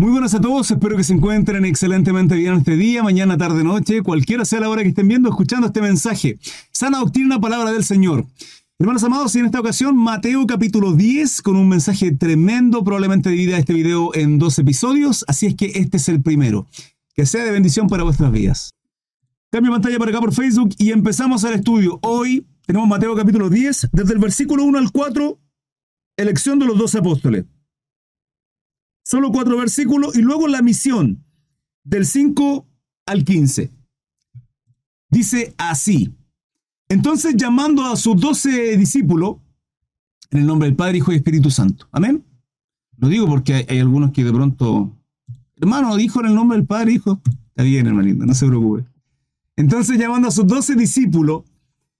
Muy buenas a todos, espero que se encuentren excelentemente bien este día, mañana, tarde, noche, cualquiera sea la hora que estén viendo, escuchando este mensaje. Sana doctrina, palabra del Señor. Hermanos amados, y en esta ocasión Mateo capítulo 10 con un mensaje tremendo, probablemente divida este video en dos episodios, así es que este es el primero. Que sea de bendición para vuestras vidas. Cambio pantalla para acá por Facebook y empezamos el estudio. Hoy tenemos Mateo capítulo 10, desde el versículo 1 al 4, elección de los dos apóstoles. Solo cuatro versículos y luego la misión del 5 al 15. Dice así. Entonces llamando a sus doce discípulos, en el nombre del Padre, Hijo y Espíritu Santo. Amén. Lo digo porque hay, algunos que de pronto, hermano, dijo en el nombre del Padre, Hijo. Está bien, hermanito, no se preocupe. Entonces llamando a sus doce discípulos,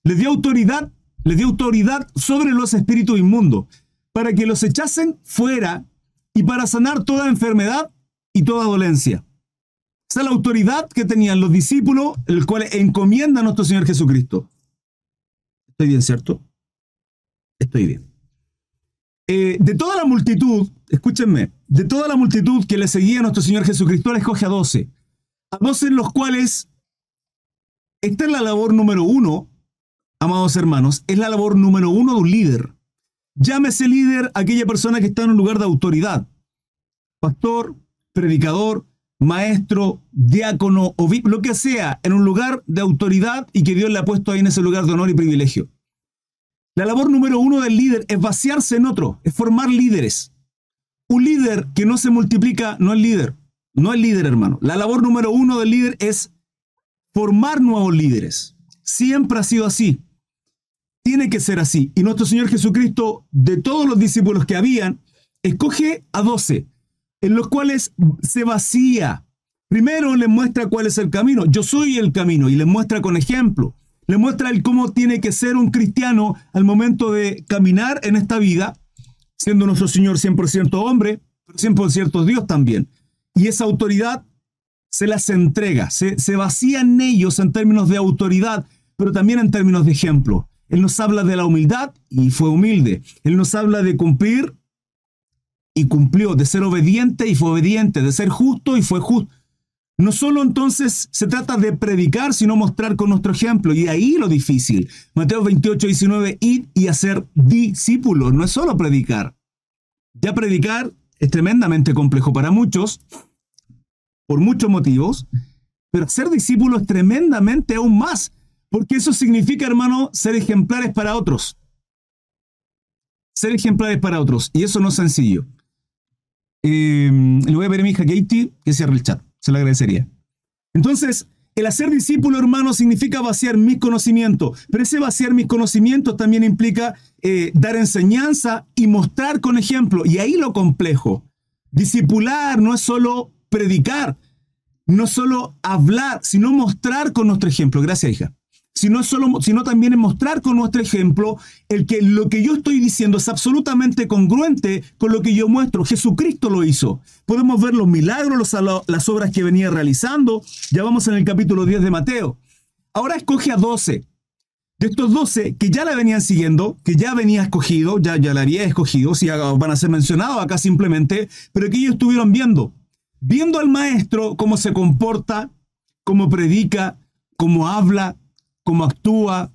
les dio autoridad, les dio autoridad sobre los espíritus inmundos, para que los echasen fuera y para sanar toda enfermedad y toda dolencia. Esa es la autoridad que tenían los discípulos, el cual encomienda a nuestro Señor Jesucristo. Estoy bien, ¿cierto? Estoy bien. Eh, de toda la multitud, escúchenme, de toda la multitud que le seguía a nuestro Señor Jesucristo, le escoge a doce. A doce en los cuales, esta es la labor número uno, amados hermanos, es la labor número uno de un líder. Llámese líder aquella persona que está en un lugar de autoridad. Pastor, predicador, maestro, diácono o lo que sea, en un lugar de autoridad y que Dios le ha puesto ahí en ese lugar de honor y privilegio. La labor número uno del líder es vaciarse en otro, es formar líderes. Un líder que no se multiplica no es líder, no es líder hermano. La labor número uno del líder es formar nuevos líderes. Siempre ha sido así. Tiene que ser así. Y nuestro Señor Jesucristo, de todos los discípulos que habían, escoge a doce, en los cuales se vacía. Primero les muestra cuál es el camino. Yo soy el camino y les muestra con ejemplo. Le muestra el cómo tiene que ser un cristiano al momento de caminar en esta vida, siendo nuestro Señor 100% hombre, pero 100% Dios también. Y esa autoridad se las entrega, se, se vacía en ellos en términos de autoridad, pero también en términos de ejemplo. Él nos habla de la humildad y fue humilde. Él nos habla de cumplir y cumplió, de ser obediente y fue obediente, de ser justo y fue justo. No solo entonces se trata de predicar, sino mostrar con nuestro ejemplo. Y ahí lo difícil. Mateo 28, 19, ir y hacer discípulos. No es solo predicar. Ya predicar es tremendamente complejo para muchos, por muchos motivos, pero ser discípulo es tremendamente aún más, porque eso significa, hermano, ser ejemplares para otros. Ser ejemplares para otros. Y eso no es sencillo. Eh, le voy a pedir a mi hija Katie que cierre el chat. Se lo agradecería. Entonces, el hacer discípulo, hermano, significa vaciar mis conocimientos, pero ese vaciar mis conocimientos también implica eh, dar enseñanza y mostrar con ejemplo. Y ahí lo complejo. Discipular no es solo predicar, no es solo hablar, sino mostrar con nuestro ejemplo. Gracias, hija sino, solo, sino también en mostrar con nuestro ejemplo el que lo que yo estoy diciendo es absolutamente congruente con lo que yo muestro. Jesucristo lo hizo. Podemos ver los milagros, las obras que venía realizando. Ya vamos en el capítulo 10 de Mateo. Ahora escoge a 12. De estos 12 que ya la venían siguiendo, que ya venía escogido, ya, ya la había escogido, si van a ser mencionados acá simplemente, pero que ellos estuvieron viendo. Viendo al maestro cómo se comporta, cómo predica, cómo habla, cómo actúa,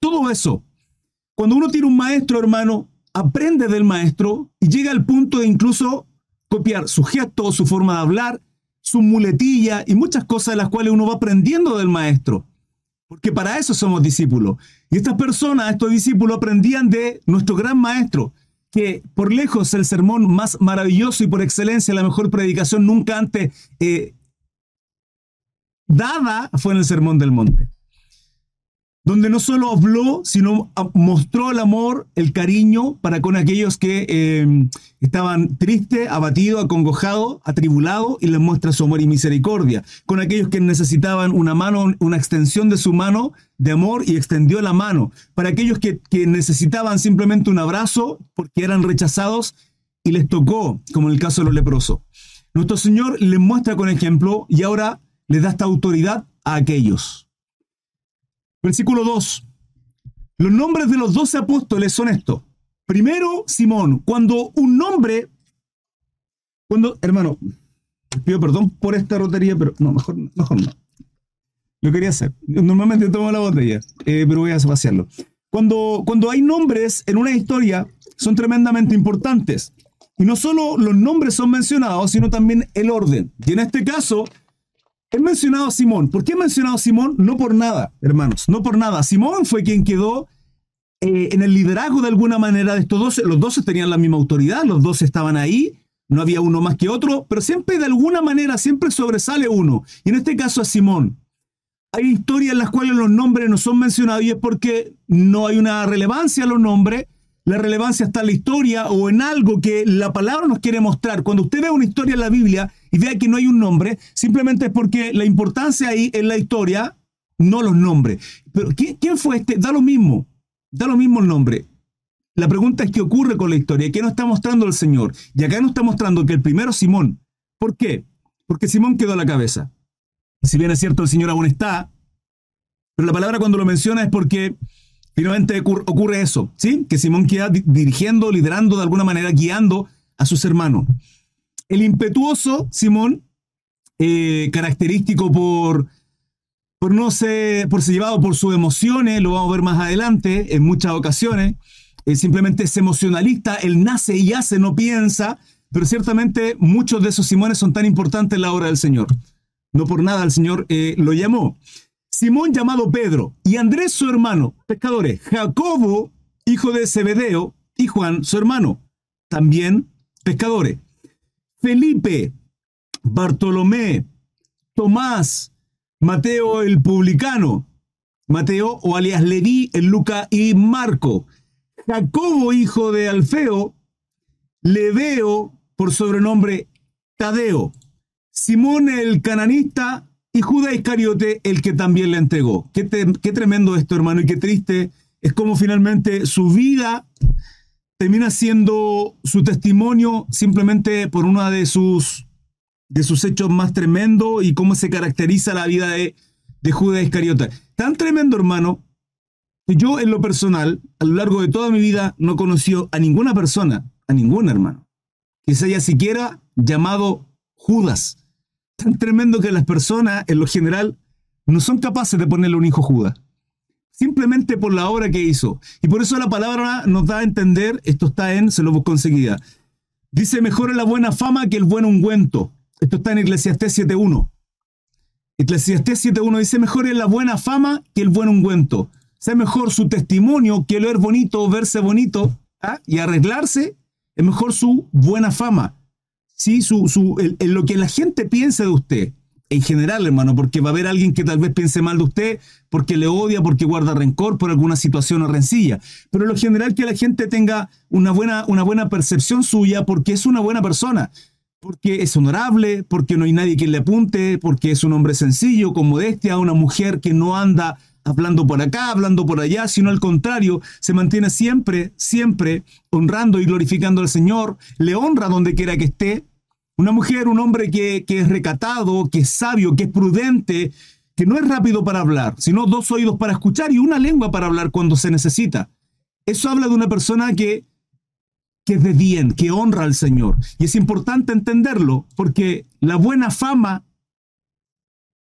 todo eso. Cuando uno tiene un maestro, hermano, aprende del maestro y llega al punto de incluso copiar su gesto, su forma de hablar, su muletilla y muchas cosas de las cuales uno va aprendiendo del maestro. Porque para eso somos discípulos. Y estas personas, estos discípulos, aprendían de nuestro gran maestro, que por lejos el sermón más maravilloso y por excelencia la mejor predicación nunca antes eh, dada fue en el Sermón del Monte donde no solo habló, sino mostró el amor, el cariño para con aquellos que em, estaban tristes, abatidos, acongojados, atribulados, y les muestra su amor y misericordia. Con aquellos que necesitaban una mano, una extensión de su mano de amor, y extendió la mano. Para aquellos que, necesitaban simplemente un abrazo porque eran rechazados, y les tocó, como en el caso de los leprosos. Nuestro Señor les muestra con ejemplo y ahora les da esta autoridad a aquellos. Versículo 2. Los nombres de los doce apóstoles son estos. Primero, Simón. Cuando un nombre Cuando, hermano, pido perdón por esta rotería, pero no, mejor, mejor no. Lo quería hacer. Normalmente tomo la botella, eh, pero voy a vaciarlo. Cuando, cuando hay nombres en una historia, son tremendamente importantes. Y no solo los nombres son mencionados, sino también el orden. Y en este caso, he mencionado a Simón. ¿Por qué he mencionado a Simón? No por nada, hermanos, no por nada. Simón fue quien quedó eh, en el liderazgo de alguna manera de estos dos. Los dos tenían la misma autoridad, los dos estaban ahí, no había uno más que otro, pero siempre de alguna manera, siempre sobresale uno. Y en este caso a Simón. Hay historias en las cuales los nombres no son mencionados y es porque no hay una relevancia a los nombres. La relevancia está en la historia o en algo que la palabra nos quiere mostrar. Cuando usted ve una historia en la Biblia y vea que no hay un nombre, simplemente es porque la importancia ahí en la historia, no los nombres. Pero ¿quién, fue este? Da lo mismo, da lo mismo el nombre. La pregunta es qué ocurre con la historia, qué nos está mostrando el Señor. Y acá nos está mostrando que el primero Simón. ¿Por qué? Porque Simón quedó a la cabeza. Si bien es cierto, el Señor aún está, pero la palabra cuando lo menciona es porque finalmente ocurre eso, ¿sí? Que Simón queda dirigiendo, liderando de alguna manera, guiando a sus hermanos. El impetuoso Simón, eh, característico por, por no ser, por ser llevado por sus emociones, lo vamos a ver más adelante en muchas ocasiones. simplemente es emocionalista, él nace y hace, no piensa, pero ciertamente muchos de esos Simones son tan importantes en la obra del Señor. No por nada el Señor eh, lo llamó. Simón llamado Pedro y Andrés su hermano, pescadores, Jacobo, hijo de Zebedeo, y Juan su hermano, también pescadores. Felipe, Bartolomé, Tomás, Mateo el publicano, Mateo o alias Leví, el Luca y Marco, Jacobo, hijo de Alfeo, Leveo, por sobrenombre Tadeo, Simón el cananista y Judas Iscariote el que también le entregó. Qué, qué tremendo esto, hermano, y qué triste es como finalmente su vida termina siendo su testimonio simplemente por uno de sus, de sus hechos más tremendos y cómo se caracteriza la vida de, de Judas Iscariote. Tan tremendo, hermano, que yo en lo personal, a lo largo de toda mi vida, no conoció a ninguna persona, a ningún hermano, que se haya siquiera llamado Judas tan tremendo que las personas, en lo general, no son capaces de ponerle un hijo Judas. Simplemente por la obra que hizo. Y por eso la palabra nos da a entender, esto está en, se lo busco enseguida. Dice, mejor la buena fama que el buen ungüento. Esto está en Eclesiastés 7.1. Eclesiastés 7.1 dice, mejor es la buena fama que el buen ungüento. Sea mejor su testimonio que leer bonito, verse bonito ¿ah? y arreglarse, es mejor su buena fama. ¿sí? Su, su, lo que la gente piensa de usted, en general, hermano, porque va a haber alguien que tal vez piense mal de usted, porque le odia, porque guarda rencor por alguna situación o rencilla. Pero lo general que la gente tenga una buena, una buena percepción suya porque es una buena persona, porque es honorable, porque no hay nadie que le apunte, porque es un hombre sencillo, con modestia, una mujer que no anda hablando por acá, hablando por allá, sino al contrario, se mantiene siempre, siempre honrando y glorificando al Señor, le honra donde quiera que esté, una mujer, un hombre que, es recatado, que es sabio, que es prudente, que no es rápido para hablar, sino dos oídos para escuchar y una lengua para hablar cuando se necesita. Eso habla de una persona que, que es de bien, que honra al Señor. Y es importante entenderlo porque la buena fama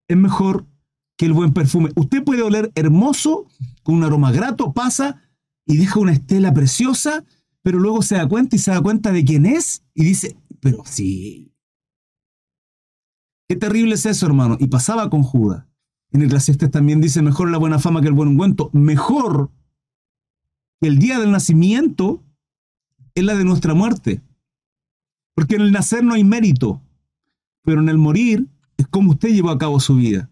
es mejor que el buen perfume. Usted puede oler hermoso, con un aroma grato, pasa y deja una estela preciosa, pero luego se da cuenta y se da cuenta de quién es y dice, pero sí. Qué terrible es eso, hermano. Y pasaba con Judas. En el Eclesiastes también dice, mejor la buena fama que el buen ungüento. Mejor que el día del nacimiento es la de nuestra muerte. Porque en el nacer no hay mérito, pero en el morir es como usted llevó a cabo su vida.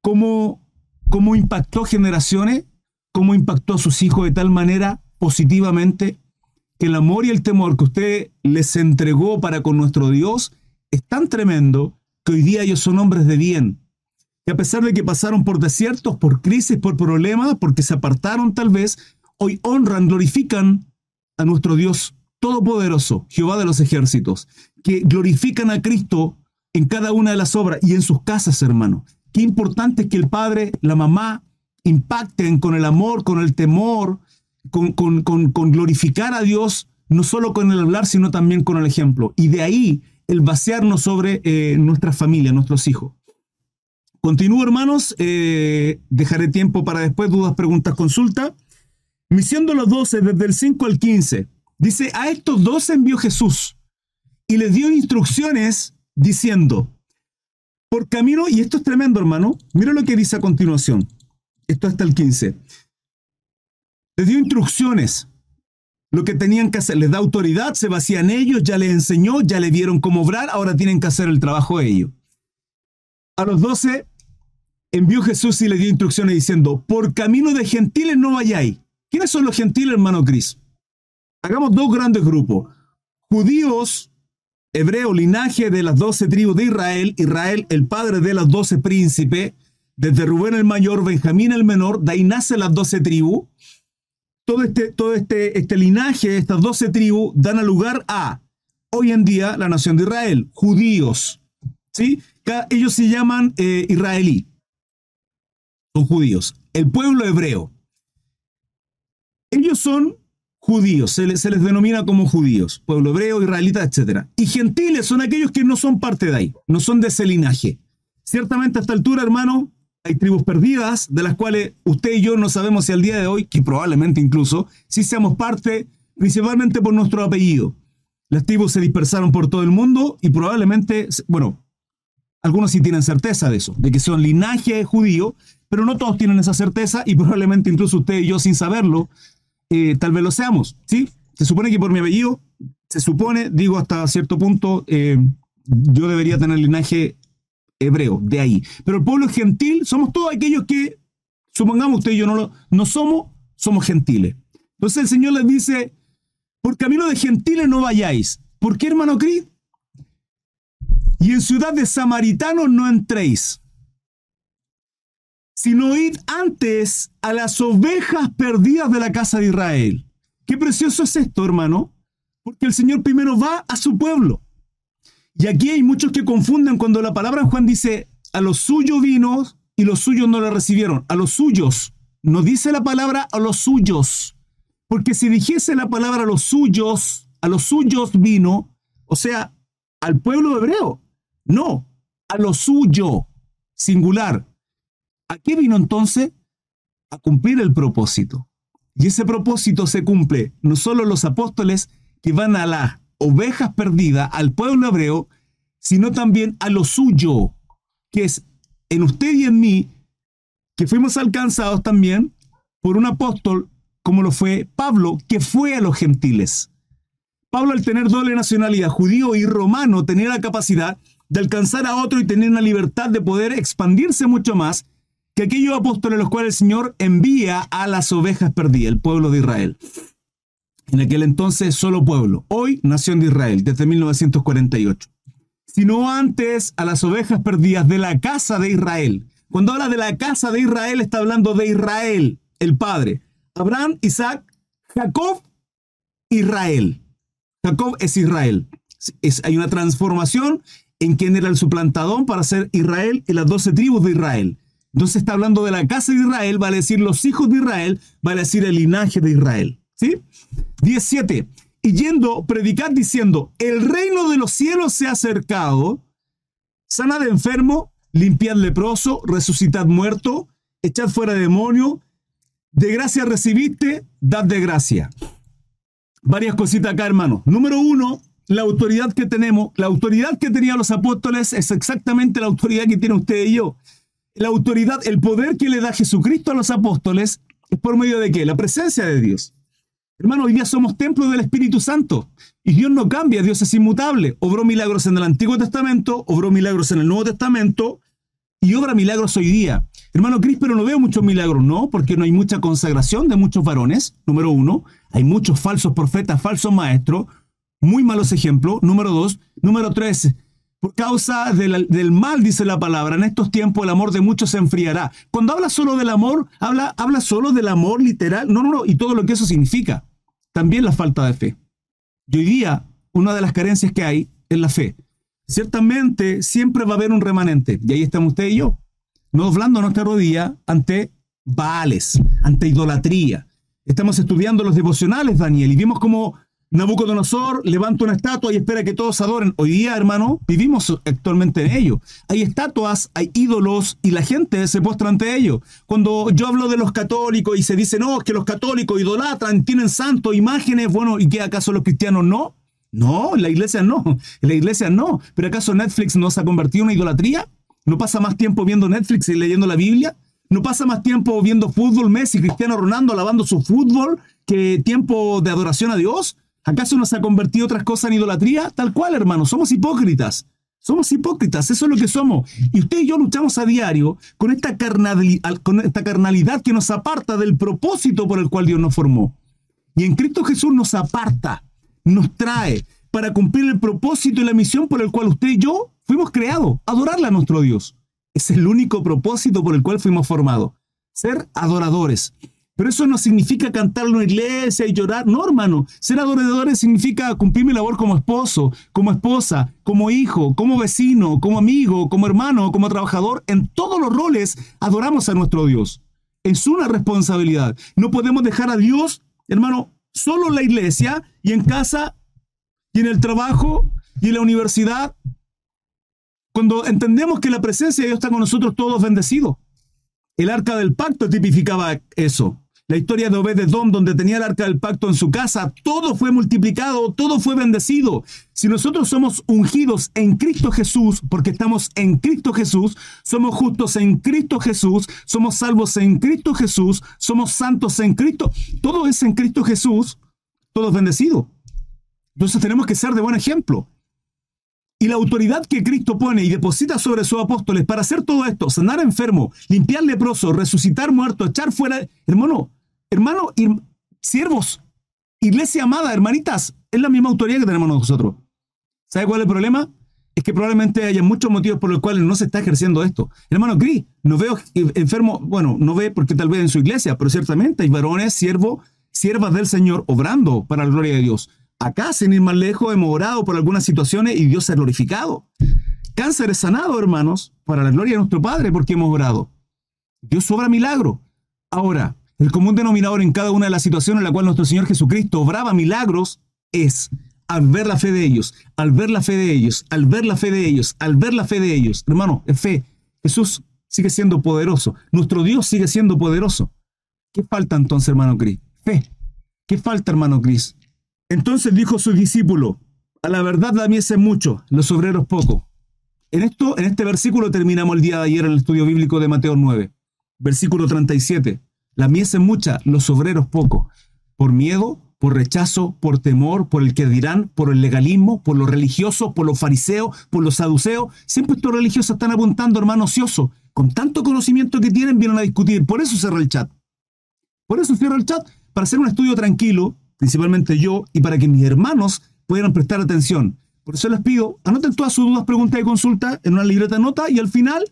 Cómo, cómo impactó generaciones, cómo impactó a sus hijos de tal manera positivamente que el amor y el temor que usted les entregó para con nuestro Dios es tan tremendo que hoy día ellos son hombres de bien. Y a pesar de que pasaron por desiertos, por crisis, por problemas, porque se apartaron tal vez, hoy honran, glorifican a nuestro Dios Todopoderoso, Jehová de los ejércitos, que glorifican a Cristo en cada una de las obras y en sus casas, hermano. Qué importante es que el padre, la mamá, impacten con el amor, con el temor, con, glorificar a Dios, no solo con el hablar, sino también con el ejemplo. Y de ahí el vaciarnos sobre eh, nuestra familia, nuestros hijos. Continúo, hermanos. Eh, dejaré tiempo para después dudas, preguntas, consulta. Misión los doce, desde el 5 al 15. Dice, a estos dos envió Jesús y les dio instrucciones diciendo, por camino, y esto es tremendo, hermano, mira lo que dice a continuación. Esto hasta el 15. Les dio instrucciones, lo que tenían que hacer, les da autoridad, se vacían ellos, ya les enseñó, ya le vieron cómo obrar, ahora tienen que hacer el trabajo ellos. A los doce envió Jesús y le dio instrucciones diciendo, por camino de gentiles no vayáis. ¿Quiénes son los gentiles, hermano Cris? Hagamos dos grandes grupos. Judíos, hebreo, linaje de las doce tribus de Israel, Israel, el padre de las doce príncipes, desde Rubén el mayor, Benjamín el menor, de ahí nacen las doce tribus. Todo este, todo este, este linaje, estas doce tribus, dan lugar a, hoy en día, la nación de Israel, judíos. ¿sí? Ellos se llaman eh, israelí. Son judíos. El pueblo hebreo. Ellos son judíos, se les, se les, denomina como judíos, pueblo hebreo, israelita, etc. Y gentiles son aquellos que no son parte de ahí, no son de ese linaje. Ciertamente a esta altura, hermano, hay tribus perdidas de las cuales usted y yo no sabemos si al día de hoy, que probablemente incluso, si seamos parte, principalmente por nuestro apellido. Las tribus se dispersaron por todo el mundo y probablemente, bueno, algunos sí tienen certeza de eso, de que son linaje judío, pero no todos tienen esa certeza y probablemente incluso usted y yo sin saberlo, eh, tal vez lo seamos, ¿sí? Se supone que por mi apellido, se supone, digo hasta cierto punto, eh, yo debería tener linaje hebreo, de ahí. Pero el pueblo gentil somos todos aquellos que, supongamos usted y yo no, lo, no somos, somos gentiles. Entonces el Señor les dice, por camino de gentiles no vayáis. ¿Por qué, hermano Cris? Y en ciudad de samaritanos no entréis sino id antes a las ovejas perdidas de la casa de Israel. Qué precioso es esto, hermano, porque el Señor primero va a su pueblo. Y aquí hay muchos que confunden cuando la palabra Juan dice, a los suyos vino y los suyos no le recibieron. A los suyos. No dice la palabra a los suyos. Porque si dijese la palabra a los suyos, a los suyos vino, o sea, al pueblo hebreo. No, a lo suyo, singular. ¿A qué vino entonces? A cumplir el propósito. Y ese propósito se cumple no solo los apóstoles que van a las ovejas perdidas, al pueblo hebreo, sino también a lo suyo, que es en usted y en mí, que fuimos alcanzados también por un apóstol como lo fue Pablo, que fue a los gentiles. Pablo al tener doble nacionalidad, judío y romano, tenía la capacidad de alcanzar a otro y tener una libertad de poder expandirse mucho más que aquellos apóstoles los cuales el Señor envía a las ovejas perdidas, el pueblo de Israel. En aquel entonces solo pueblo, hoy nación de Israel, desde 1948. Sino antes a las ovejas perdidas de la casa de Israel. Cuando habla de la casa de Israel está hablando de Israel, el padre. Abraham, Isaac, Jacob, Israel. Jacob es Israel. Hay una transformación en quién era el suplantador para ser Israel y las doce tribus de Israel. Entonces está hablando de la casa de Israel, vale decir los hijos de Israel, vale decir el linaje de Israel. ¿Sí? 17. Y yendo, predicad diciendo, el reino de los cielos se ha acercado, sanad enfermo, limpiad leproso, resucitad muerto, echad fuera demonio, de gracia recibiste, dad de gracia. Varias cositas acá, hermano. Número uno, la autoridad que tenemos, la autoridad que tenían los apóstoles es exactamente la autoridad que tiene usted y yo la autoridad, el poder que le da Jesucristo a los apóstoles es por medio de qué? La presencia de Dios. Hermano, hoy día somos templo del Espíritu Santo y Dios no cambia, Dios es inmutable. Obró milagros en el Antiguo Testamento, obró milagros en el Nuevo Testamento y obra milagros hoy día. Hermano Cris, pero no veo muchos milagros, ¿no? Porque no hay mucha consagración de muchos varones, número uno. Hay muchos falsos profetas, falsos maestros, muy malos ejemplos, número dos. Número tres, por causa del, mal, dice la palabra, en estos tiempos el amor de muchos se enfriará. Cuando habla solo del amor, habla, habla solo del amor literal. No, no, no, y todo lo que eso significa. También la falta de fe. Y hoy día, una de las carencias que hay es la fe. Ciertamente, siempre va a haber un remanente. Y ahí estamos usted y yo. No doblando nuestra rodilla ante Baales, ante idolatría. Estamos estudiando los devocionales, Daniel, y vimos cómo Nabucodonosor levanta una estatua y espera que todos adoren. Hoy día, hermano, vivimos actualmente en ello. Hay estatuas, hay ídolos y la gente se postra ante ello. Cuando yo hablo de los católicos y se dice, no, que los católicos idolatran, tienen santos, imágenes, bueno, ¿y qué acaso los cristianos no? No, la iglesia no, la iglesia no. ¿Pero acaso Netflix no se ha convertido en una idolatría? ¿No pasa más tiempo viendo Netflix y leyendo la Biblia? ¿No pasa más tiempo viendo fútbol, Messi, Cristiano Ronaldo alabando su fútbol que tiempo de adoración a Dios? ¿Acaso nos ha convertido otras cosas en idolatría? Tal cual, hermano, somos hipócritas. Somos hipócritas, eso es lo que somos. Y usted y yo luchamos a diario con esta, con esta carnalidad que nos aparta del propósito por el cual Dios nos formó. Y en Cristo Jesús nos aparta, nos trae para cumplir el propósito y la misión por el cual usted y yo fuimos creados, adorarle a nuestro Dios. Es el único propósito por el cual fuimos formados, ser adoradores. Pero eso no significa cantar en iglesia y llorar. No, hermano. Ser adoradores significa cumplir mi labor como esposo, como esposa, como hijo, como vecino, como amigo, como hermano, como trabajador. En todos los roles adoramos a nuestro Dios. Es una responsabilidad. No podemos dejar a Dios, hermano, solo en la iglesia y en casa y en el trabajo y en la universidad. Cuando entendemos que la presencia de Dios está con nosotros, todos bendecidos. El arca del pacto tipificaba eso. La historia de Obededón, donde tenía el arca del pacto en su casa, todo fue multiplicado, todo fue bendecido. Si nosotros somos ungidos en Cristo Jesús, porque estamos en Cristo Jesús, somos justos en Cristo Jesús, somos salvos en Cristo Jesús, somos santos en Cristo, todo es en Cristo Jesús, todo es bendecido. Entonces tenemos que ser de buen ejemplo. Y la autoridad que Cristo pone y deposita sobre sus apóstoles para hacer todo esto, sanar enfermo, limpiar leproso, resucitar muerto, echar fuera, hermano, hermano, siervos, iglesia amada, hermanitas, es la misma autoridad que tenemos nosotros. ¿Sabe cuál es el problema? Es que probablemente haya muchos motivos por los cuales no se está ejerciendo esto. Hermano Cris, no veo enfermo, bueno, no ve porque tal vez en su iglesia, pero ciertamente hay varones, siervos, siervas del Señor, obrando para la gloria de Dios. Acá, sin ir más lejos, hemos orado por algunas situaciones y Dios se ha glorificado. Cáncer es sanado, hermanos, para la gloria de nuestro Padre, porque hemos orado. Dios obra milagro. Ahora, el común denominador en cada una de las situaciones en la cual nuestro Señor Jesucristo obraba milagros es al ver la fe de ellos, al ver la fe de ellos, al ver la fe de ellos, al ver la fe de ellos. Hermano, es fe. Jesús sigue siendo poderoso. Nuestro Dios sigue siendo poderoso. ¿Qué falta entonces, hermano Cris? Fe. ¿Qué falta, hermano Cris? Entonces dijo su discípulo, a la verdad la mies es mucho, los obreros poco. En, esto, en este versículo terminamos el día de ayer en el estudio bíblico de Mateo 9, versículo 37. La mies es mucha, los obreros poco. Por miedo, por rechazo, por temor, por el que dirán, por el legalismo, por los religiosos, por los fariseos, por los saduceos. Siempre estos religiosos están apuntando, hermano ocioso. Con tanto conocimiento que tienen, vienen a discutir. Por eso cierro el chat. Por eso cierro el chat, para hacer un estudio tranquilo, principalmente yo, y para que mis hermanos puedan prestar atención. Por eso les pido, anoten todas sus dudas, preguntas y consultas en una libreta de nota y al final,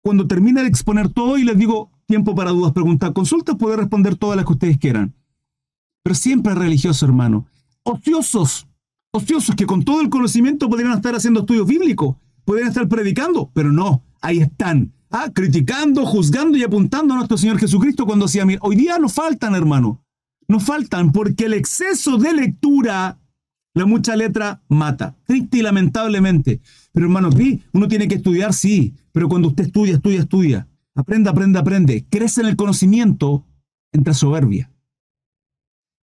cuando termine de exponer todo y les digo, tiempo para dudas, preguntas, consultas, puede responder todas las que ustedes quieran. Pero siempre religioso, hermano. Ociosos, ociosos que con todo el conocimiento podrían estar haciendo estudios bíblicos, podrían estar predicando, pero no, ahí están, ah, criticando, juzgando y apuntando a nuestro Señor Jesucristo cuando decía, hoy día nos faltan, hermano, nos faltan porque el exceso de lectura, la mucha letra mata, triste y lamentablemente. Pero hermano, uno tiene que estudiar, sí, pero cuando usted estudia, estudia, estudia. Aprenda, aprende, aprende. Crece en el conocimiento, entra soberbia.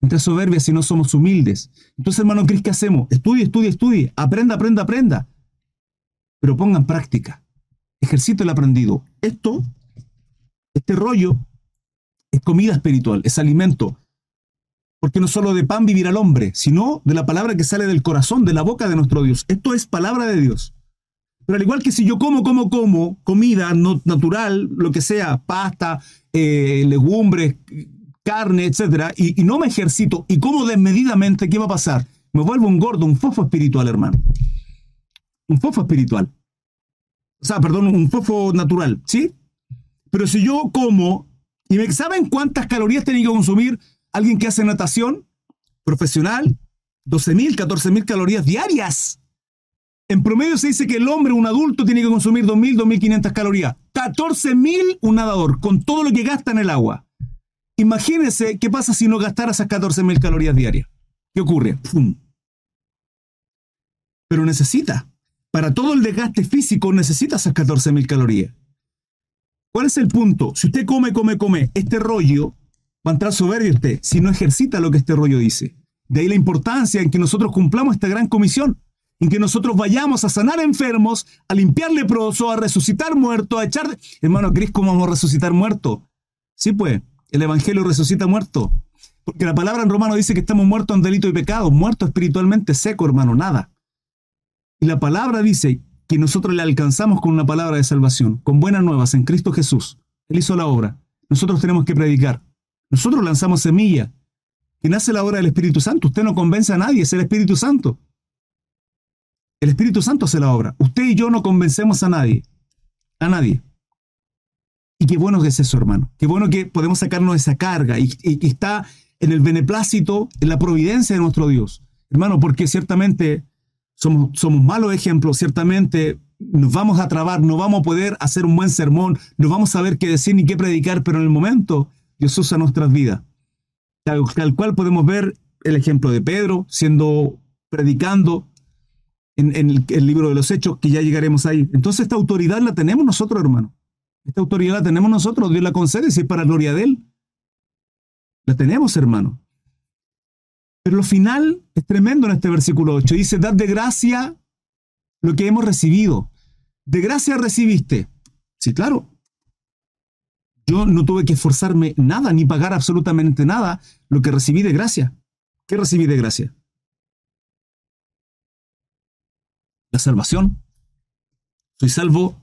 Entra soberbia si no somos humildes. Entonces, hermano Cris, ¿qué hacemos? Estudie, estudie, estudie. Aprenda, aprenda, aprenda. Pero ponga en práctica. Ejercite el aprendido. Esto, este rollo, es comida espiritual, es alimento. Porque no solo de pan vivirá el hombre, sino de la palabra que sale del corazón, de la boca de nuestro Dios. Esto es palabra de Dios. Pero al igual que si yo como, como, como, comida no, natural, lo que sea, pasta, eh, legumbres, carne, etc., y, y, no me ejercito y como desmedidamente, ¿qué va a pasar? Me vuelvo un gordo, un fofo espiritual, hermano. Un fofo espiritual. O sea, perdón, un fofo natural, ¿sí? Pero si yo como, y me saben cuántas calorías tiene que consumir alguien que hace natación profesional, 12.000, 14.000 calorías diarias. En promedio se dice que el hombre, un adulto, tiene que consumir 2.000, 2.500 calorías. 14.000 un nadador, con todo lo que gasta en el agua. Imagínense qué pasa si no gastara esas 14.000 calorías diarias. ¿qué ocurre? ¡Pum! Pero necesita, para todo el desgaste físico, necesita esas 14.000 calorías. ¿Cuál es el punto? Si usted come, come, come, este rollo va a entrar soberbio usted si no ejercita lo que este rollo dice. De ahí la importancia en que nosotros cumplamos esta gran comisión, en que nosotros vayamos a sanar enfermos, a limpiar leprosos, a resucitar muertos, a echar... Hermano, Cris, ¿cómo vamos a resucitar muertos? Sí, pues, el Evangelio resucita muertos. Porque la palabra en romano dice que estamos muertos en delito y pecado, muertos espiritualmente seco, hermano, nada. Y la palabra dice que nosotros le alcanzamos con una palabra de salvación, con buenas nuevas en Cristo Jesús. Él hizo la obra. Nosotros tenemos que predicar. Nosotros lanzamos semilla. Y nace la obra del Espíritu Santo. Usted no convence a nadie, es el Espíritu Santo. El Espíritu Santo hace la obra. Usted y yo no convencemos a nadie. A nadie. Y qué bueno que es eso, hermano. Qué bueno que podemos sacarnos esa carga y, que está en el beneplácito, en la providencia de nuestro Dios. Hermano, porque ciertamente somos, somos malos ejemplos, ciertamente nos vamos a trabar, no vamos a poder hacer un buen sermón, no vamos a saber qué decir ni qué predicar, pero en el momento Dios usa nuestras vidas. Tal, cual podemos ver el ejemplo de Pedro siendo predicando en, el, el, libro de los Hechos, que ya llegaremos ahí. Entonces esta autoridad la tenemos nosotros, hermano. Esta autoridad la tenemos nosotros, Dios la concede si es para gloria de Él. La tenemos, hermano. Pero lo final es tremendo en este versículo 8. Dice, dad de gracia lo que hemos recibido. De gracia recibiste. Sí, claro. Yo no tuve que esforzarme nada, ni pagar absolutamente nada lo que recibí de gracia. ¿Qué recibí de gracia? La salvación. Soy salvo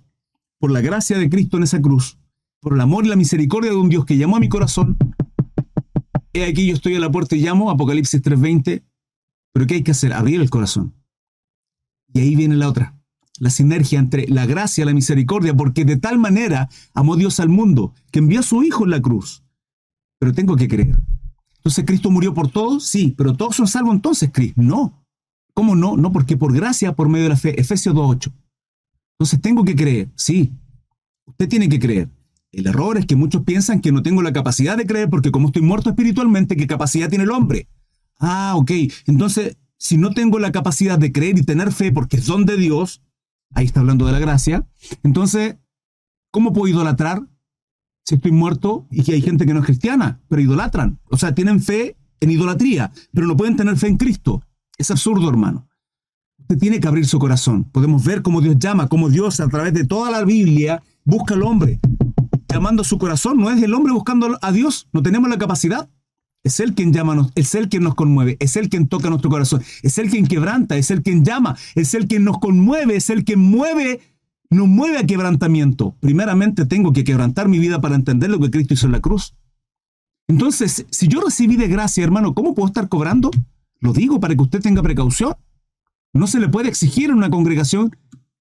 por la gracia de Cristo en esa cruz, por el amor y la misericordia de un Dios que llamó a mi corazón He aquí yo estoy a la puerta y llamo, Apocalipsis 3:20, pero ¿qué hay que hacer? Abrir el corazón. Y ahí viene la otra, la sinergia entre la gracia y la misericordia, porque de tal manera amó Dios al mundo, que envió a su Hijo en la cruz. Pero tengo que creer. Entonces, ¿Cristo murió por todos? Sí, pero todos son salvos entonces, Cristo. No. ¿Cómo no? No, porque por gracia, por medio de la fe. Efesios 2.8. Entonces, tengo que creer. Sí. Usted tiene que creer. El error es que muchos piensan que no tengo la capacidad de creer porque como estoy muerto espiritualmente, ¿qué capacidad tiene el hombre? Ah, ok. Entonces, si no tengo la capacidad de creer y tener fe porque es de Dios, ahí está hablando de la gracia, entonces, ¿cómo puedo idolatrar si estoy muerto y que hay gente que no es cristiana, pero idolatran? O sea, tienen fe en idolatría, pero no pueden tener fe en Cristo. Es absurdo, hermano. Usted tiene que abrir su corazón. Podemos ver cómo Dios llama, cómo Dios a través de toda la Biblia busca al hombre llamando su corazón, no es el hombre buscando a Dios, no tenemos la capacidad. Es Él quien llama, es Él quien nos conmueve, es Él quien toca nuestro corazón, es Él quien quebranta, es Él quien llama, es Él quien nos conmueve, es Él quien mueve, nos mueve a quebrantamiento. Primeramente tengo que quebrantar mi vida para entender lo que Cristo hizo en la cruz. Entonces, si yo recibí de gracia, hermano, ¿cómo puedo estar cobrando? Lo digo para que usted tenga precaución. No se le puede exigir a una congregación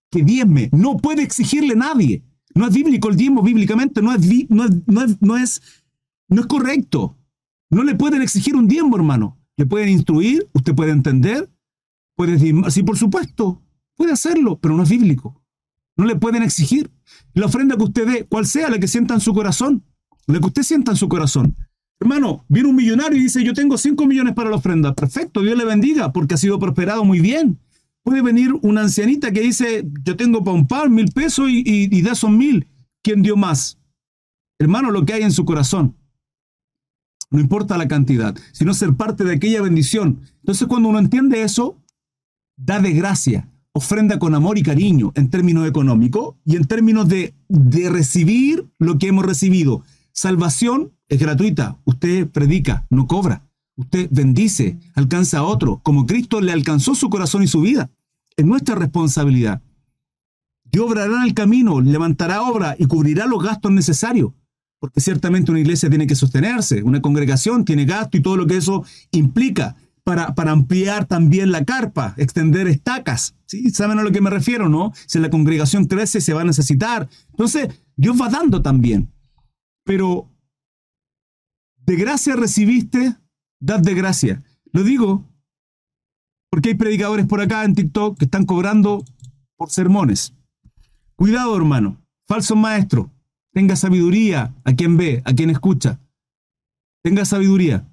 que diezme, no puede exigirle nadie. No es bíblico el diezmo bíblicamente, no es, no es, no es, no es, correcto. No le pueden exigir un diezmo, hermano. Le pueden instruir, usted puede entender, puede decir, sí, por supuesto, puede hacerlo, pero no es bíblico. No le pueden exigir. La ofrenda que usted dé, cual sea la que sienta en su corazón, la que usted sienta en su corazón. Hermano, viene un millonario y dice, yo tengo 5 millones para la ofrenda. Perfecto, Dios le bendiga, porque ha sido prosperado muy bien. Puede venir una ancianita que dice, yo tengo para un par mil pesos y, da son mil. ¿Quién dio más? Hermano, lo que hay en su corazón. No importa la cantidad, sino ser parte de aquella bendición. Entonces cuando uno entiende eso, da de gracia, ofrenda con amor y cariño en términos económicos y en términos de, de recibir lo que hemos recibido. Salvación es gratuita, usted predica, no cobra. Usted bendice, alcanza a otro, como Cristo le alcanzó su corazón y su vida es nuestra responsabilidad. Dios obrará en el camino, levantará obra y cubrirá los gastos necesarios, porque ciertamente una iglesia tiene que sostenerse, una congregación tiene gasto y todo lo que eso implica para, para ampliar también la carpa, extender estacas. ¿sí? ¿Saben a lo que me refiero, no? Si la congregación crece, se va a necesitar. Entonces, Dios va dando también. Pero de gracia recibiste, dad de gracia. Lo digo porque hay predicadores por acá en TikTok que están cobrando por sermones. Cuidado, hermano. Falso maestro. Tenga sabiduría a quien ve, a quien escucha. Tenga sabiduría.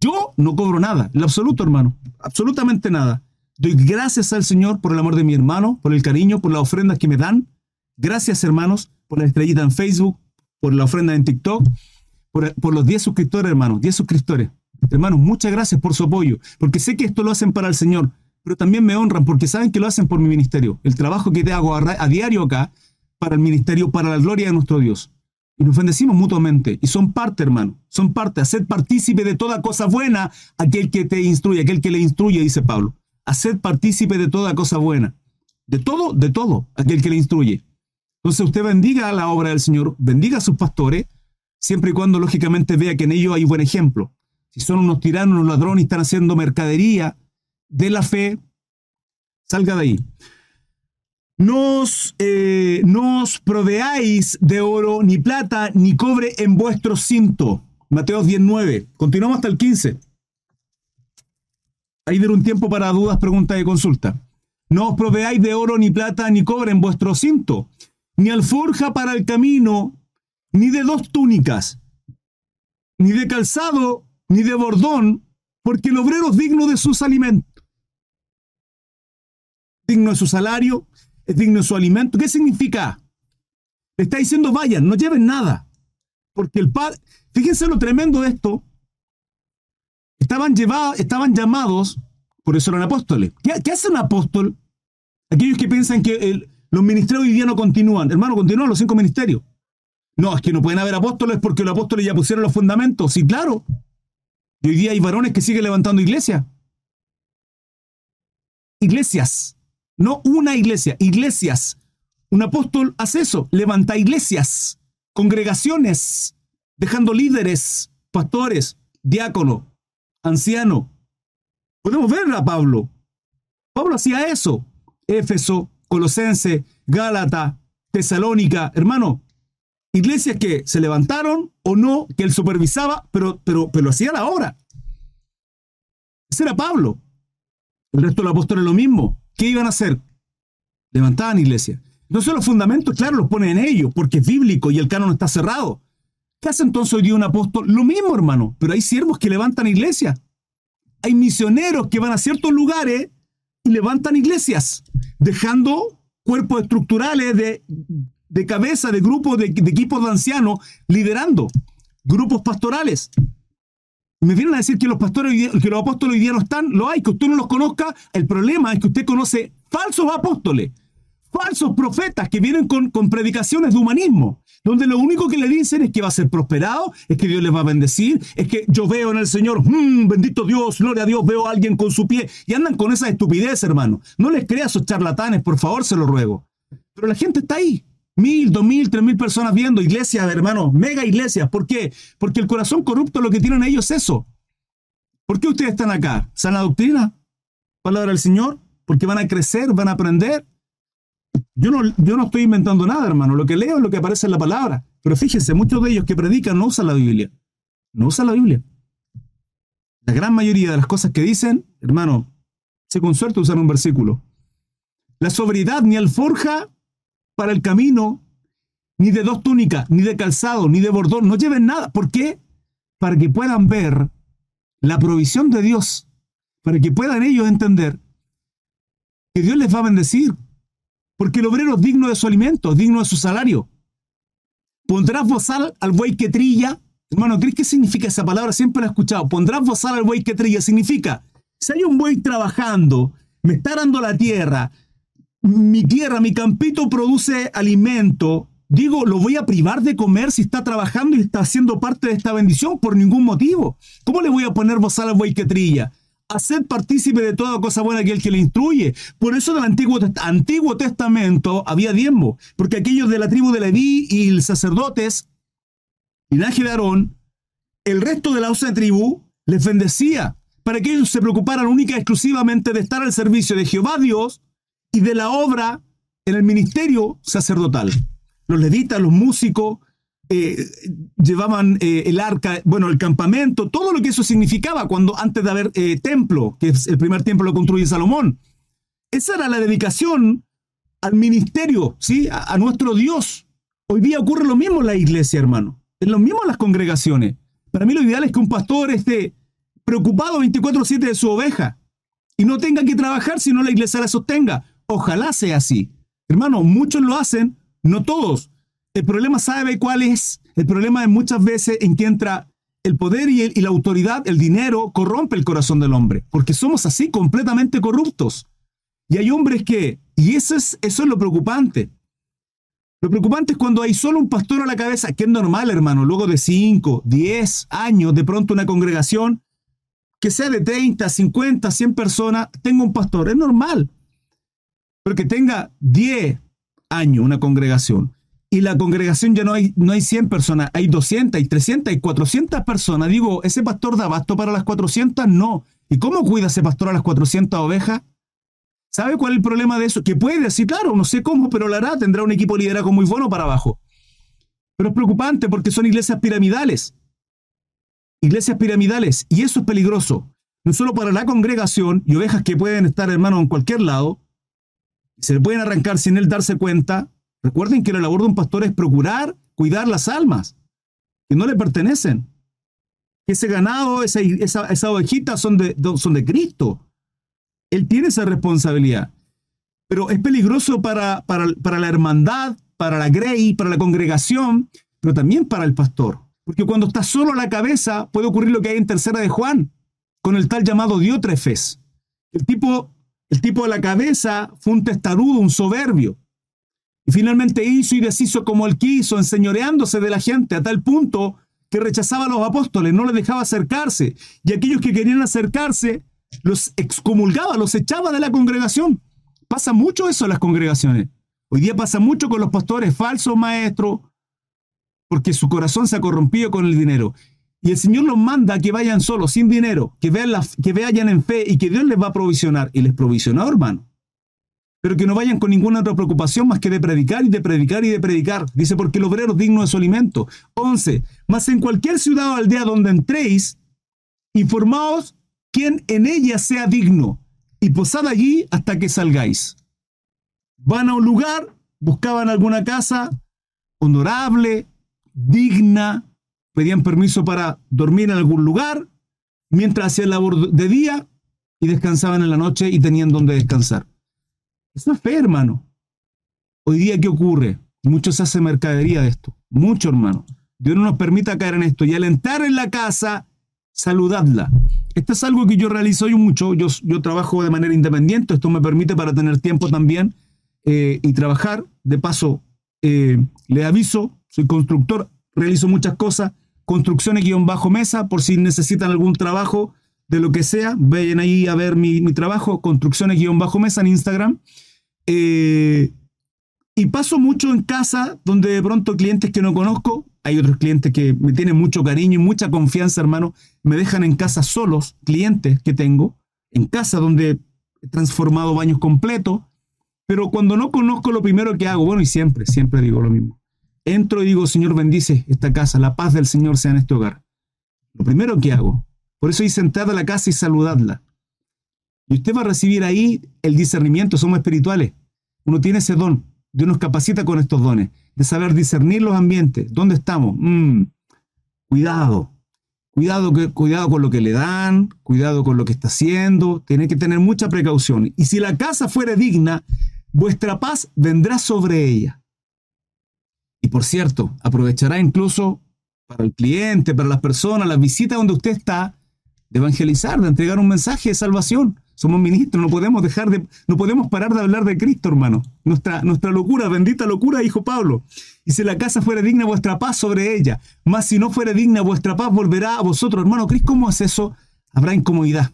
Yo no cobro nada, en absoluto, hermano, absolutamente nada. Doy gracias al Señor por el amor de mi hermano, por el cariño, por las ofrendas que me dan. Gracias, hermanos, por la estrellita en Facebook, por la ofrenda en TikTok, por, por los 10 suscriptores, hermanos, 10 suscriptores. Hermanos, muchas gracias por su apoyo, porque sé que esto lo hacen para el Señor, pero también me honran porque saben que lo hacen por mi ministerio. El trabajo que te hago a, diario acá, para el ministerio, para la gloria de nuestro Dios. Y nos bendecimos mutuamente. Y son parte, hermano. Son parte. Haced partícipe de toda cosa buena aquel que te instruye, aquel que le instruye, dice Pablo. Haced partícipe de toda cosa buena. De todo, de todo, aquel que le instruye. Entonces usted bendiga la obra del Señor, bendiga a sus pastores, siempre y cuando lógicamente vea que en ellos hay buen ejemplo. Si son unos tiranos, unos ladrones y están haciendo mercadería de la fe, salga de ahí. Nos, eh, no os proveáis de oro, ni plata, ni cobre en vuestro cinto. Mateo 19. Continuamos hasta el 15. Ahí de un tiempo para dudas, preguntas y consulta. No os proveáis de oro, ni plata, ni cobre en vuestro cinto, ni alforja para el camino, ni de dos túnicas, ni de calzado, ni de bordón, porque el obrero es digno de sus alimentos. Digno de su salario, es digno de su alimento. ¿Qué significa? está diciendo, vayan, no lleven nada. Porque el Padre, fíjense lo tremendo de esto. Estaban, llevados, estaban llamados, por eso eran apóstoles. ¿Qué, hace un apóstol? Aquellos que piensan que los ministerios hoy día no continúan. Hermano, continúan los cinco ministerios. No, es que no pueden haber apóstoles porque los apóstoles ya pusieron los fundamentos. Sí, claro. Y hoy día hay varones que siguen levantando iglesias. Iglesias. No una iglesia, iglesias. Un apóstol hace eso, levanta iglesias, congregaciones, dejando líderes, pastores, diácono, anciano. Podemos ver a Pablo. Pablo hacía eso. Éfeso, Colosense, Gálata, Tesalónica, hermano, iglesias que se levantaron o no, que él supervisaba, pero, pero, pero hacía la obra. Ese era Pablo. El resto de los apóstoles lo mismo. ¿Qué iban a hacer? Levantaban iglesia. Entonces los fundamentos, claro, los ponen en ellos, porque es bíblico y el canon está cerrado. ¿Qué hace entonces hoy día un apóstol? Lo mismo, hermano, pero hay siervos que levantan iglesias. Hay misioneros que van a ciertos lugares y levantan iglesias, dejando cuerpos estructurales de de cabeza de grupos, de, equipos de ancianos, liderando grupos pastorales. Me vienen a decir que los pastores, que los apóstoles hoy día no están, lo hay, que usted no los conozca. El problema es que usted conoce falsos apóstoles, falsos profetas que vienen con, con predicaciones de humanismo, donde lo único que le dicen es que va a ser prosperado, es que Dios les va a bendecir, es que yo veo en el Señor, mmm, bendito Dios, gloria a Dios, veo a alguien con su pie, y andan con esa estupidez, hermano. No les crea esos charlatanes, por favor, se lo ruego. Pero la gente está ahí, Mil, dos mil, tres mil personas viendo, iglesias, hermanos, mega iglesias. ¿Por qué? Porque el corazón corrupto lo que tienen ellos es eso. ¿Por qué ustedes están acá? ¿Sana doctrina? ¿Palabra del Señor? Porque van a crecer, van a aprender. Yo no, yo no estoy inventando nada, hermano. Lo que leo es lo que aparece en la palabra. Pero fíjense, muchos de ellos que predican no usan la Biblia. No usan la Biblia. La gran mayoría de las cosas que dicen, hermano, se con suerte usan un versículo. La sobriedad ni alforja para el camino, ni de dos túnicas, ni de calzado, ni de bordón. No lleven nada. ¿Por qué? Para que puedan ver la provisión de Dios, para que puedan ellos entender que Dios les va a bendecir, porque el obrero es digno de su alimento, digno de su salario. Pondrás bozal al buey que trilla. Hermano, ¿crees qué significa esa palabra? Siempre la he escuchado. Pondrás bozal al buey que trilla. Significa, si hay un buey trabajando, me está dando la tierra, mi tierra, mi campito produce alimento, digo, lo voy a privar de comer si está trabajando y está haciendo parte de esta bendición por ningún motivo. ¿Cómo le voy a poner bozal al buey que trilla? Haced partícipe de toda cosa buena que el que le instruye. Por eso en el Antiguo, Antiguo Testamento había diezmo, porque aquellos de la tribu de Leví y los sacerdotes, linaje de Aarón, el resto de la osa tribu les bendecía para que ellos se preocuparan única y exclusivamente de estar al servicio de Jehová Dios y de la obra en el ministerio sacerdotal. Los levitas, los músicos, eh, llevaban eh, el arca, bueno, el campamento, todo lo que eso significaba cuando antes de haber eh, templo, que es el primer templo lo construye Salomón. Esa era la dedicación al ministerio, ¿sí? A, nuestro Dios. Hoy día ocurre lo mismo en la iglesia, hermano. Es lo mismo en las congregaciones. Para mí lo ideal es que un pastor esté preocupado 24/7 de su oveja y no tenga que trabajar si no la iglesia la sostenga. Ojalá sea así. Hermano, muchos lo hacen, no todos. El problema, ¿sabe cuál es? El problema es muchas veces en que entra el poder y, la autoridad, el dinero, corrompe el corazón del hombre, porque somos así completamente corruptos. Y hay hombres que, y eso es, eso es lo preocupante. Lo preocupante es cuando hay solo un pastor a la cabeza, que es normal, hermano, luego de 5, 10 años, de pronto una congregación, que sea de 30, 50, 100 personas, tenga un pastor, es normal. Pero que tenga 10 años una congregación y la congregación ya no hay, no hay 100 personas, hay 200, hay 300, hay 400 personas. Digo, ¿ese pastor da abasto para las 400? No. ¿Y cómo cuida ese pastor a las 400 ovejas? ¿Sabe cuál es el problema de eso? Que puede decir, claro, no sé cómo, pero lo hará, tendrá un equipo de liderazgo muy bueno para abajo. Pero es preocupante porque son iglesias piramidales. Iglesias piramidales. Y eso es peligroso. No solo para la congregación y ovejas que pueden estar, hermano, en cualquier lado, se le pueden arrancar sin él darse cuenta. Recuerden que la labor de un pastor es procurar cuidar las almas que no le pertenecen. Ese ganado, esa, esa, ovejita son de, son de Cristo. Él tiene esa responsabilidad. Pero es peligroso para, para, para la hermandad, para la grey, para la congregación, pero también para el pastor. Porque cuando está solo a la cabeza puede ocurrir lo que hay en Tercera de Juan, con el tal llamado Diótrefes. El tipo, el tipo de la cabeza fue un testarudo, un soberbio. Y finalmente hizo y deshizo como él quiso, enseñoreándose de la gente a tal punto que rechazaba a los apóstoles, no les dejaba acercarse. Y aquellos que querían acercarse los excomulgaba, los echaba de la congregación. Pasa mucho eso en las congregaciones. Hoy día pasa mucho con los pastores falsos maestros, porque su corazón se ha corrompido con el dinero. Y el Señor los manda que vayan solos, sin dinero, que, vean que vayan en fe y que Dios les va a provisionar. Y les provisionó, hermano. Pero que no vayan con ninguna otra preocupación más que de predicar y de predicar y de predicar. Dice, porque el obrero es digno de su alimento. 11. Mas en cualquier ciudad o aldea donde entréis, informaos quien en ella sea digno, y posad allí hasta que salgáis. Van a un lugar, buscaban alguna casa honorable, digna, pedían permiso para dormir en algún lugar, mientras hacían labor de día y descansaban en la noche y tenían donde descansar. Eso es fe, hermano. Hoy día, ¿qué ocurre? Mucho se hace mercadería de esto. Mucho, hermano. Dios no nos permita caer en esto. Y al entrar en la casa, saludadla. Esto es algo que yo realizo yo mucho. Yo, yo trabajo de manera independiente. Esto me permite para tener tiempo también eh, y trabajar. De paso, eh, le aviso, soy constructor, realizo muchas cosas. Construcciones-mesa, por si necesitan algún trabajo de lo que sea, vayan ahí a ver mi, trabajo, construcciones-mesa en Instagram. Eh, y paso mucho en casa donde de pronto clientes que no conozco, hay otros clientes que me tienen mucho cariño y mucha confianza, hermano, me dejan en casa solos, clientes que tengo, en casa donde he transformado baños completos, pero cuando no conozco lo primero que hago, bueno, y siempre, siempre digo lo mismo, entro y digo, Señor, bendice esta casa, la paz del Señor sea en este hogar. Lo primero que hago, por eso hice entrada a la casa y saludadla. Y usted va a recibir ahí el discernimiento, somos espirituales. Uno tiene ese don. Dios nos capacita con estos dones, de saber discernir los ambientes. ¿Dónde estamos? Mm, cuidado. Cuidado, cuidado con lo que le dan, cuidado con lo que está haciendo. Tiene que tener mucha precaución. Y si la casa fuera digna, vuestra paz vendrá sobre ella. Y por cierto, aprovechará incluso para el cliente, para las personas, las visitas donde usted está, de evangelizar, de entregar un mensaje de salvación. Somos ministros, no podemos dejar de, no podemos parar de hablar de Cristo, hermano. Nuestra, nuestra locura, bendita locura, dijo Pablo. Y si la casa fuera digna, vuestra paz sobre ella. Mas si no fuera digna, vuestra paz volverá a vosotros. Hermano, Cristo, ¿cómo es eso? Habrá incomodidad.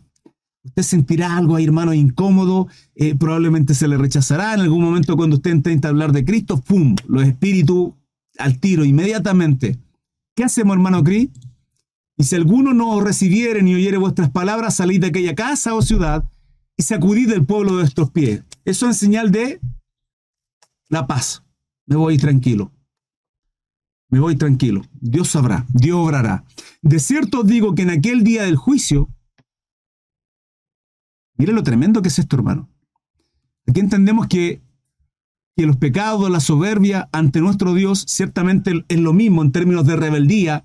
Usted sentirá algo ahí, hermano, incómodo. Eh, probablemente se le rechazará en algún momento cuando usted intenta hablar de Cristo. ¡Pum! Los espíritus al tiro, inmediatamente. ¿Qué hacemos, hermano Cris? Y si alguno no os recibiere ni oyere vuestras palabras, salid de aquella casa o ciudad y sacudid del pueblo de vuestros pies. Eso es señal de la paz. Me voy tranquilo. Me voy tranquilo. Dios sabrá, Dios obrará. De cierto os digo que en aquel día del juicio, mire lo tremendo que es esto, hermano. Aquí entendemos que, que los pecados, la soberbia ante nuestro Dios, ciertamente es lo mismo en términos de rebeldía,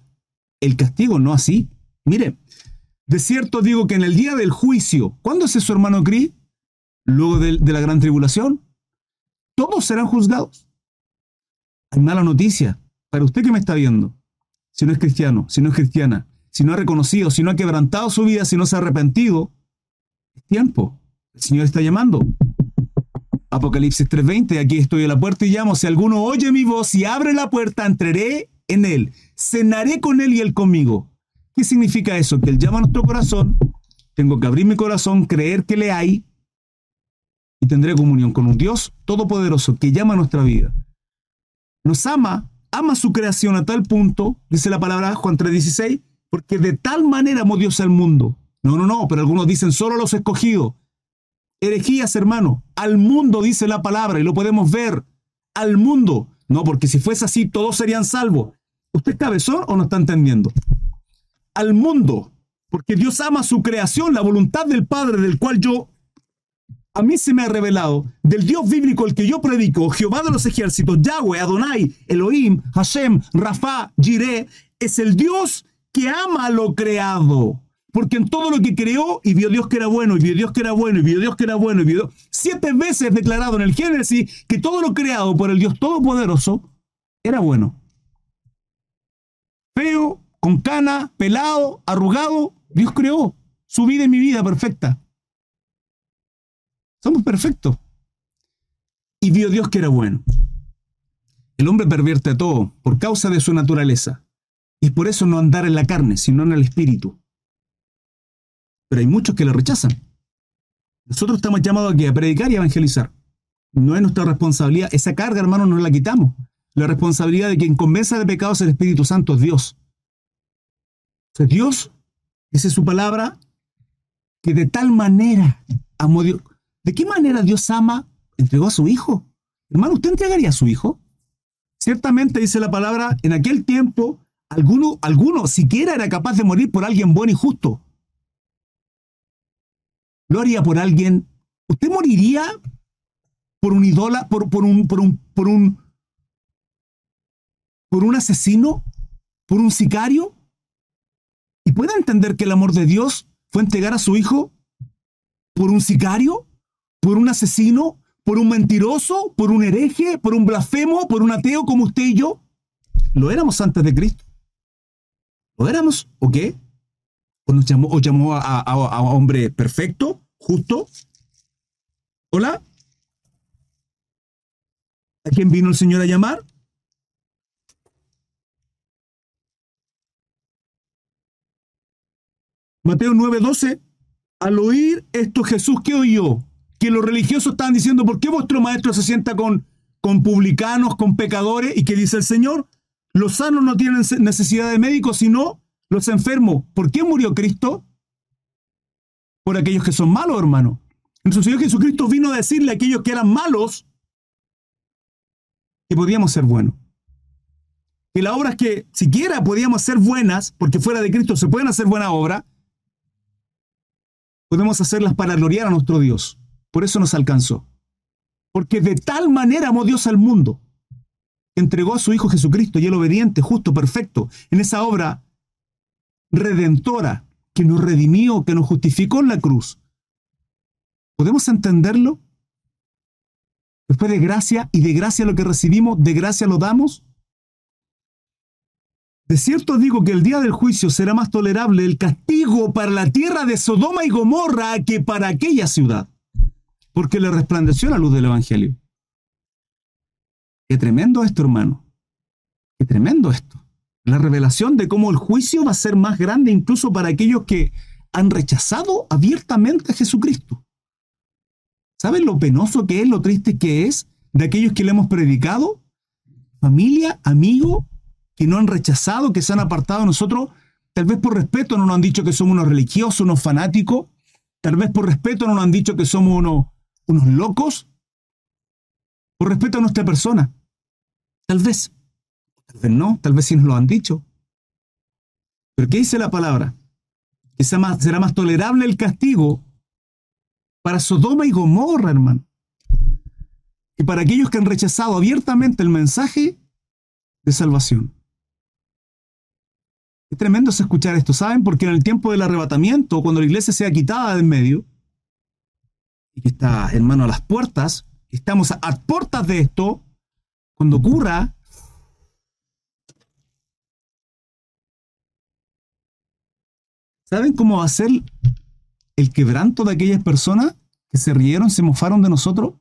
el castigo no así. Mire, De cierto digo que en el día del juicio, ¿cuándo es su hermano Cris? Luego de, de la gran tribulación. Todos serán juzgados. Hay mala noticia para usted que me está viendo. Si no es cristiano, si no es cristiana, si no ha reconocido, si no ha quebrantado su vida, si no se ha arrepentido, es tiempo. El Señor está llamando. Apocalipsis 3:20, aquí estoy a la puerta y llamo. Si alguno oye mi voz y abre la puerta, entraré en él, cenaré con él y él conmigo. ¿Qué significa eso? Que él llama a nuestro corazón, tengo que abrir mi corazón, creer que le hay y tendré comunión con un Dios todopoderoso que llama a nuestra vida. Nos ama, ama su creación a tal punto, dice la palabra Juan 3:16, porque de tal manera amó Dios al mundo. No, no, no, pero algunos dicen solo los escogidos. Herejías, hermano. Al mundo dice la palabra y lo podemos ver. Al mundo. No, porque si fuese así, todos serían salvos. ¿Usted es cabezón o no está entendiendo? Al mundo. Porque Dios ama su creación, la voluntad del Padre, del cual yo, a mí se me ha revelado, del Dios bíblico el que yo predico, Jehová de los ejércitos, Yahweh, Adonai, Elohim, Hashem, Rafa, Jireh, es el Dios que ama lo creado. Porque en todo lo que creó, y vio Dios que era bueno, y vio Dios que era bueno, y vio Dios que era bueno, y vio siete veces declarado en el Génesis que todo lo creado por el Dios Todopoderoso era bueno. Feo, con cana, pelado, arrugado, Dios creó su vida y mi vida perfecta. Somos perfectos. Y vio Dios que era bueno. El hombre pervierte todo por causa de su naturaleza. Y por eso no andar en la carne, sino en el espíritu. Pero hay muchos que le rechazan. Nosotros estamos llamados aquí a predicar y evangelizar. No es nuestra responsabilidad. Esa carga, hermano, no la quitamos. La responsabilidad de quien convenza de pecados el Espíritu Santo es Dios. O Dios, dice su palabra, que de tal manera amó Dios. ¿De qué manera Dios ama? Entregó a su Hijo. Hermano, ¿usted entregaría a su Hijo? Ciertamente dice la palabra, en aquel tiempo, alguno, alguno siquiera era capaz de morir por alguien bueno y justo lo haría por alguien. ¿Usted moriría por un idólatra, por, por, un, por, un, por un, por un asesino, por un sicario? ¿Y puede entender que el amor de Dios fue entregar a su hijo por un sicario, por un asesino, por un mentiroso, por un hereje, por un blasfemo, por un ateo como usted y yo? Lo éramos antes de Cristo. ¿Lo éramos o qué? ¿O nos llamó, o llamó a, a, a hombre perfecto, justo? ¿Hola? ¿A quién vino el Señor a llamar? Mateo 9:12. Al oír esto Jesús, ¿qué oyó? Que los religiosos estaban diciendo, ¿por qué vuestro maestro se sienta con, con publicanos, con pecadores? ¿Y qué dice el Señor? Los sanos no tienen necesidad de médicos, sino los enfermos. ¿Por qué murió Cristo? Por aquellos que son malos, hermano. Nuestro Señor Jesucristo vino a decirle a aquellos que eran malos que podíamos ser buenos. Que las obras que siquiera podíamos ser buenas, porque fuera de Cristo se pueden hacer buenas obras, podemos hacerlas para gloriar a nuestro Dios. Por eso nos alcanzó. Porque de tal manera amó Dios al mundo, entregó a su Hijo Jesucristo y el obediente, justo, perfecto, en esa obra redentora que nos redimió, que nos justificó en la cruz. ¿Podemos entenderlo? Después de gracia y de gracia lo que recibimos, de gracia lo damos. De cierto digo que el día del juicio será más tolerable el castigo para la tierra de Sodoma y Gomorra que para aquella ciudad, porque le resplandeció la luz del Evangelio. Qué tremendo esto, hermano. Qué tremendo esto. La revelación de cómo el juicio va a ser más grande incluso para aquellos que han rechazado abiertamente a Jesucristo. ¿Saben lo penoso que es, lo triste que es de aquellos que le hemos predicado? Familia, amigo, que no han rechazado, que se han apartado de nosotros, tal vez por respeto no nos han dicho que somos unos religiosos, unos fanáticos, tal vez por respeto no nos han dicho que somos unos, unos locos, por respeto a nuestra persona. Tal vez. No, tal vez sí nos lo han dicho. Pero ¿qué dice la palabra? Que será más, será más tolerable el castigo para Sodoma y Gomorra, hermano. Y para aquellos que han rechazado abiertamente el mensaje de salvación. Es tremendo escuchar esto, ¿saben? Porque en el tiempo del arrebatamiento, cuando la iglesia sea quitada de en medio, y que está, hermano, a las puertas, estamos a, a puertas de esto, cuando ocurra, ¿saben cómo va a ser el quebranto de aquellas personas que se rieron, se mofaron de nosotros?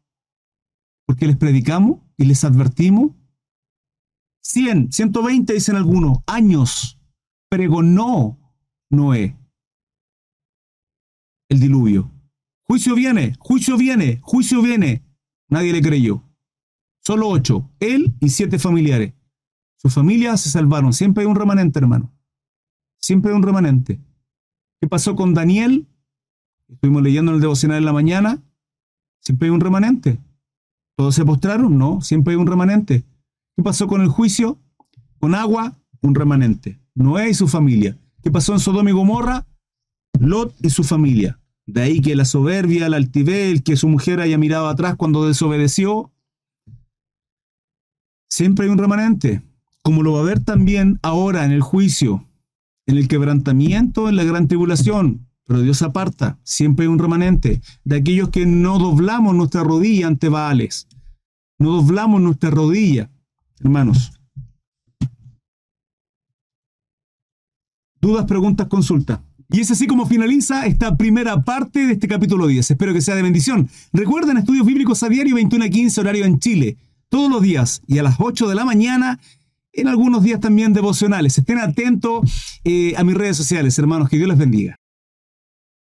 Porque les predicamos y les advertimos. 100, 120 dicen algunos, años pregonó Noé el diluvio. Juicio viene, juicio viene, juicio viene. Nadie le creyó. Solo ocho, él y siete familiares. Sus familias se salvaron. Siempre hay un remanente, hermano. Siempre hay un remanente. ¿Qué pasó con Daniel? Estuvimos leyendo en el devocional en la mañana. Siempre hay un remanente. ¿Todos se postraron? No, siempre hay un remanente. ¿Qué pasó con el juicio? Con agua, un remanente. Noé y su familia. ¿Qué pasó en Sodoma y Gomorra? Lot y su familia. De ahí que la soberbia, la altivez, que su mujer haya mirado atrás cuando desobedeció. Siempre hay un remanente, como lo va a haber también ahora en el juicio, en el quebrantamiento, en la gran tribulación. Pero Dios aparta, siempre hay un remanente de aquellos que no doblamos nuestra rodilla ante Baales. No doblamos nuestra rodilla, hermanos. Dudas, preguntas, consultas. Y es así como finaliza esta primera parte de este capítulo 10. Espero que sea de bendición. Recuerden estudios bíblicos a diario 21 a 15 horario en Chile. Todos los días y a las 8 de la mañana. En algunos días también devocionales. Estén atentos eh, a mis redes sociales, hermanos. Que Dios les bendiga.